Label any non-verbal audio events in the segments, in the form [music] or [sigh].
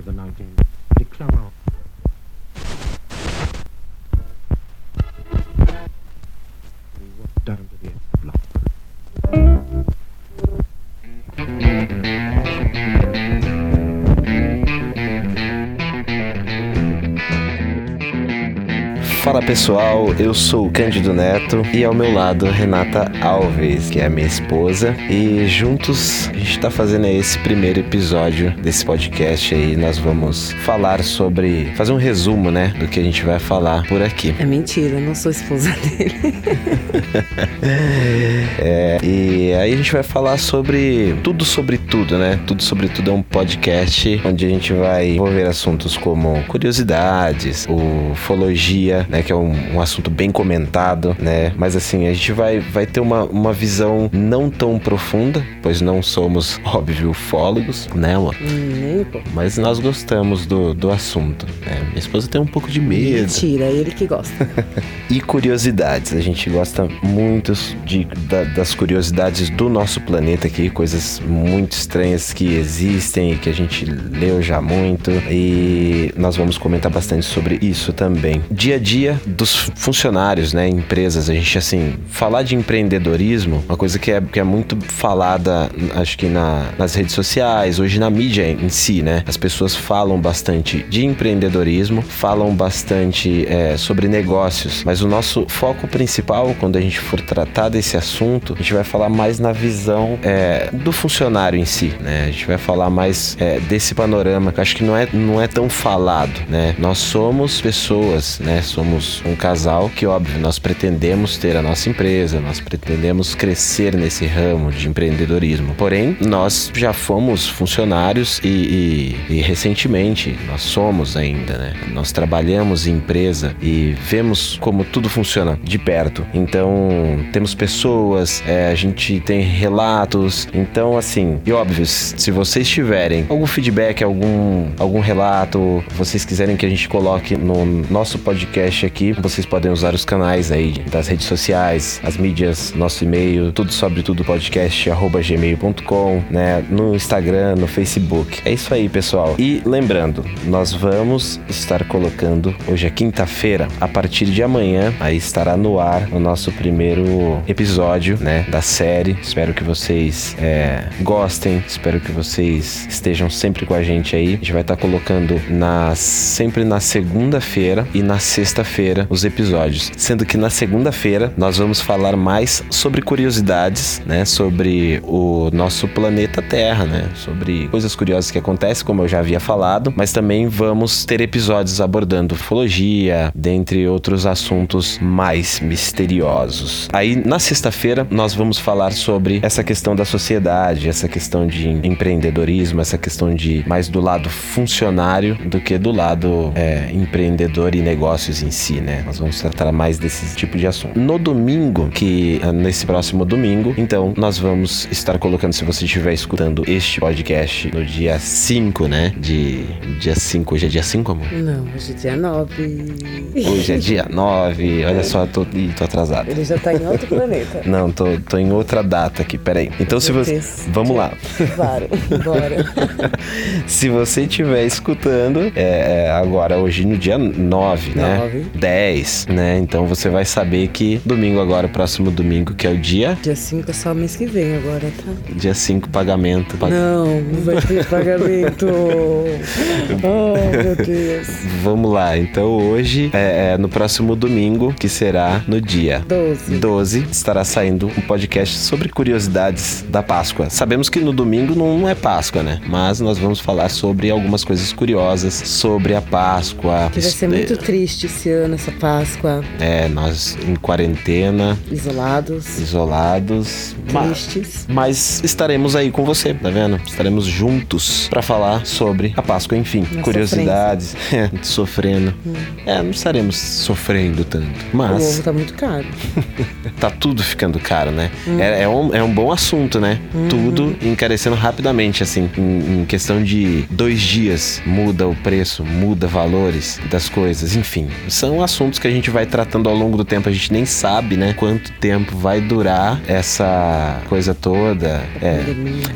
of the 19th. Declare out. We walked down to the. Fala pessoal, eu sou o Cândido Neto e ao meu lado Renata Alves, que é minha esposa, e juntos está fazendo aí esse primeiro episódio desse podcast aí. Nós vamos falar sobre, fazer um resumo, né, do que a gente vai falar por aqui. É mentira, eu não sou esposa [laughs] dele. [laughs] É, e aí a gente vai falar sobre tudo sobre tudo, né? Tudo sobre tudo é um podcast onde a gente vai envolver assuntos como curiosidades, ufologia, né? Que é um, um assunto bem comentado, né? Mas assim, a gente vai, vai ter uma, uma visão não tão profunda, pois não somos, [laughs] óbvio, ufólogos, né, amor? Nem, pô. Mas nós gostamos do, do assunto, né? Minha esposa tem um pouco de medo. Mentira, é ele que gosta. [laughs] E curiosidades. A gente gosta muito de, da- das curiosidades do nosso planeta aqui, coisas muito estranhas que existem e que a gente leu já muito. E nós vamos comentar bastante sobre isso também. Dia a dia dos funcionários, né? Empresas. A gente, assim, falar de empreendedorismo, uma coisa que é, que é muito falada, acho que na, nas redes sociais, hoje na mídia em si, né? As pessoas falam bastante de empreendedorismo, falam bastante é, sobre negócios, mas o nosso foco principal, quando a gente for tratar desse assunto, a gente vai falar mais na visão é, do funcionário em si, né? A gente vai falar mais é, desse panorama, que acho que não é, não é tão falado, né? Nós somos pessoas, né? Somos um casal que, óbvio, nós pretendemos ter a nossa empresa, nós pretendemos crescer nesse ramo de empreendedorismo. Porém, nós já fomos funcionários e, e- e recentemente nós somos ainda, né? Nós trabalhamos em empresa e vemos como tudo funciona de perto. Então, temos pessoas, é, a gente tem relatos. Então, assim, e óbvio, se vocês tiverem algum feedback, algum, algum relato, vocês quiserem que a gente coloque no nosso podcast aqui, vocês podem usar os canais aí das redes sociais, as mídias, nosso e-mail, tudo sobre tudo podcast, né? No Instagram, no Facebook. É isso aí, pessoal. E lembrando, nós vamos estar colocando hoje é quinta-feira, a partir de amanhã, aí estará no ar o nosso primeiro episódio, né? Da série. Espero que vocês é, gostem, espero que vocês estejam sempre com a gente aí. A gente vai estar colocando na, sempre na segunda-feira e na sexta-feira os episódios. Sendo que na segunda-feira nós vamos falar mais sobre curiosidades, né? Sobre o nosso planeta Terra, né? Sobre coisas curiosas que acontecem, como eu já havia falado, mas também vamos ter episódios abordando ufologia, dentre outros assuntos mais misteriosos. Aí na sexta-feira nós vamos falar sobre essa questão da sociedade, essa questão de empreendedorismo, essa questão de mais do lado funcionário do que do lado é, empreendedor e negócios em si, né? Nós vamos tratar mais desse tipo de assunto. No domingo, que é nesse próximo domingo, então nós vamos estar colocando, se você estiver escutando este podcast no dia 5, né? De dia 5, hoje é dia 5, amor? Não, hoje é dia 9. Hoje é dia 9, olha só, tô, ih, tô atrasado. Ele já tá em outro [laughs] planeta. Não, tô, tô em outra data aqui, peraí. Então se você. Deus. Vamos lá. Claro, bora. [laughs] Se você estiver escutando, é, é, agora hoje no dia 9, né? Nove. 10, né? Então você vai saber que domingo agora, próximo domingo, que é o dia, Dia 5 é só mês que vem agora, tá? dia 5, pagamento. Pag- Não, não vai ter pagamento. [laughs] Oh, meu Deus. Vamos lá, então hoje é, é no próximo domingo, que será no dia 12. 12 estará saindo um podcast sobre curiosidades da Páscoa. Sabemos que no domingo não é Páscoa, né? Mas nós vamos falar sobre algumas coisas curiosas sobre a Páscoa. Que vai ser muito triste esse ano, essa Páscoa. É, nós em quarentena, Isolados, isolados, mas, tristes. mas estaremos aí com você, tá vendo? Estaremos juntos pra falar sobre a Páscoa, enfim, curiosidades, [laughs] é, sofrendo. É, não estaremos sofrendo tanto, O mas ovo tá muito caro. [laughs] tá tudo ficando caro, né? É, é um, é um bom assunto, né? Tudo encarecendo rapidamente, assim, em, em questão de dois dias muda o preço, muda valores das coisas, enfim. São assuntos que a gente vai tratando ao longo do tempo, a gente nem sabe, né? Quanto tempo vai durar essa coisa toda. É.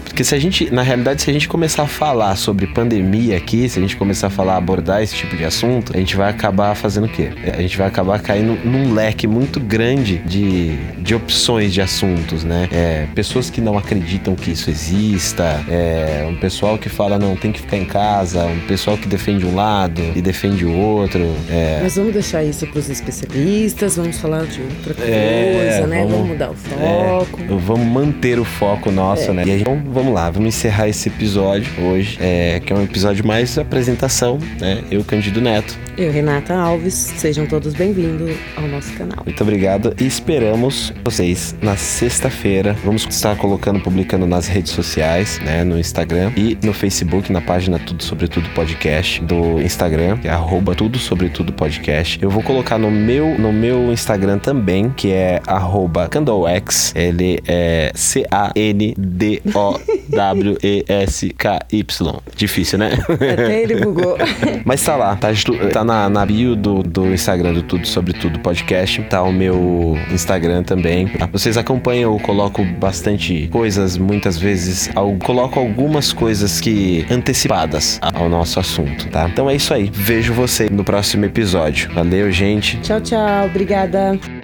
Porque se a gente, na realidade, se a gente começar a falar sobre pandemia aqui, se a gente começar a falar, abordar esse tipo de assunto, a gente vai acabar fazendo o quê? A gente vai acabar caindo num leque muito grande de, de opções de assuntos, né? É, pessoas que não acreditam que isso exista, é, um pessoal que fala, não, tem que ficar em casa, um pessoal que defende um lado e defende o outro. É, Mas vamos deixar isso para os especialistas, vamos falar de outra coisa, É, né? vamos- Vamos, mudar o foco. É, vamos manter o foco nosso, né? E aí, então, vamos lá, vamos encerrar esse episódio hoje, é, que é um episódio mais apresentação, né? Eu, Candido Neto. Eu, Renata Alves, sejam todos bem-vindos ao nosso canal. Muito obrigado e esperamos vocês na sexta-feira. Vamos estar colocando, publicando nas redes sociais, né? No Instagram e no Facebook, na página Tudo Sobre Tudo Podcast do Instagram, que é arroba Tudo Sobre Tudo Podcast. Eu vou colocar no meu, no meu Instagram também, que é arroba CandleX. Ele é C-A-N-D-O-W-E-S-K-Y. Difícil, né? Até ele bugou. [laughs] Mas tá lá, tá, ju- na, na bio do, do Instagram do Tudo Sobre Tudo Podcast. Tá o meu Instagram também. Tá? Vocês acompanham, eu coloco bastante coisas, muitas vezes. al- coloco algumas coisas que antecipadas ao nosso assunto, tá? Então é isso aí. Vejo você no próximo episódio. Valeu, gente. tchau, tchau. Obrigada.